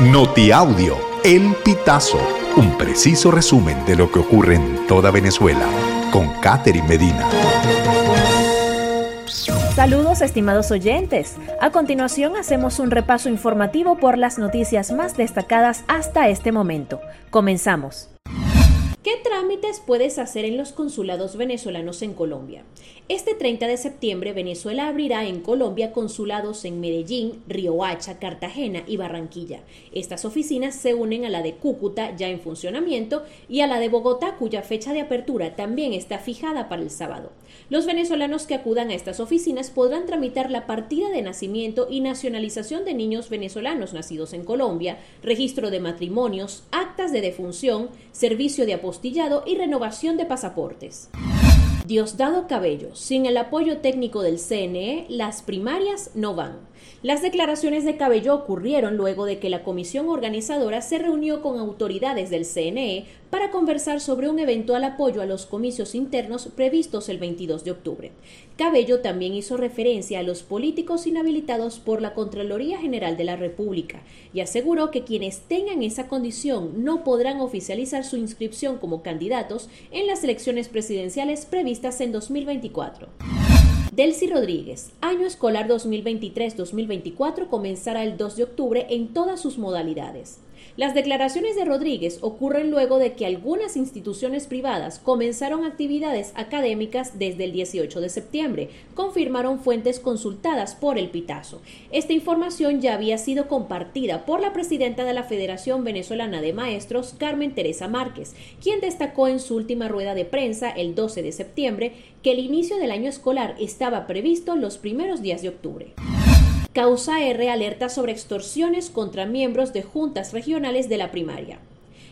Notiaudio, El Pitazo, un preciso resumen de lo que ocurre en toda Venezuela, con Catherine Medina. Saludos estimados oyentes. A continuación hacemos un repaso informativo por las noticias más destacadas hasta este momento. Comenzamos. ¿Qué trámites puedes hacer en los consulados venezolanos en Colombia? Este 30 de septiembre Venezuela abrirá en Colombia consulados en Medellín, Riohacha, Cartagena y Barranquilla. Estas oficinas se unen a la de Cúcuta ya en funcionamiento y a la de Bogotá cuya fecha de apertura también está fijada para el sábado. Los venezolanos que acudan a estas oficinas podrán tramitar la partida de nacimiento y nacionalización de niños venezolanos nacidos en Colombia, registro de matrimonios, actas de defunción, servicio de apostillado y renovación de pasaportes. Diosdado Cabello, sin el apoyo técnico del CNE, las primarias no van. Las declaraciones de Cabello ocurrieron luego de que la comisión organizadora se reunió con autoridades del CNE para conversar sobre un eventual apoyo a los comicios internos previstos el 22 de octubre. Cabello también hizo referencia a los políticos inhabilitados por la Contraloría General de la República y aseguró que quienes tengan esa condición no podrán oficializar su inscripción como candidatos en las elecciones presidenciales previstas en 2024. Delcy Rodríguez, año escolar 2023-2024 comenzará el 2 de octubre en todas sus modalidades. Las declaraciones de Rodríguez ocurren luego de que algunas instituciones privadas comenzaron actividades académicas desde el 18 de septiembre, confirmaron fuentes consultadas por el Pitazo. Esta información ya había sido compartida por la presidenta de la Federación Venezolana de Maestros, Carmen Teresa Márquez, quien destacó en su última rueda de prensa el 12 de septiembre que el inicio del año escolar estaba previsto los primeros días de octubre. Causa R alerta sobre extorsiones contra miembros de juntas regionales de la primaria.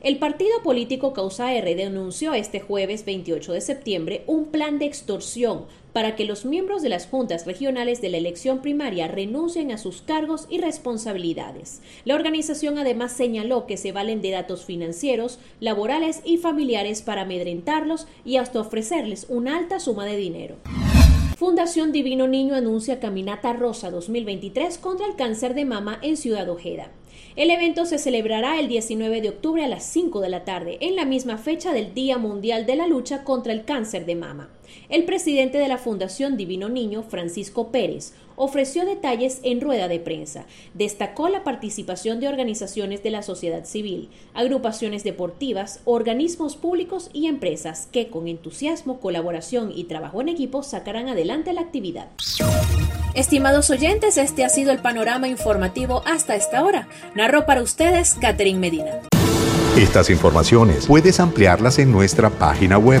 El partido político Causa R denunció este jueves 28 de septiembre un plan de extorsión para que los miembros de las juntas regionales de la elección primaria renuncien a sus cargos y responsabilidades. La organización además señaló que se valen de datos financieros, laborales y familiares para amedrentarlos y hasta ofrecerles una alta suma de dinero. Fundación Divino Niño anuncia Caminata Rosa 2023 contra el cáncer de mama en Ciudad Ojeda. El evento se celebrará el 19 de octubre a las 5 de la tarde, en la misma fecha del Día Mundial de la Lucha contra el Cáncer de Mama. El presidente de la Fundación Divino Niño, Francisco Pérez, ofreció detalles en rueda de prensa. Destacó la participación de organizaciones de la sociedad civil, agrupaciones deportivas, organismos públicos y empresas que con entusiasmo, colaboración y trabajo en equipo sacarán adelante la actividad. Estimados oyentes, este ha sido el panorama informativo hasta esta hora. Narró para ustedes Catherine Medina. Estas informaciones puedes ampliarlas en nuestra página web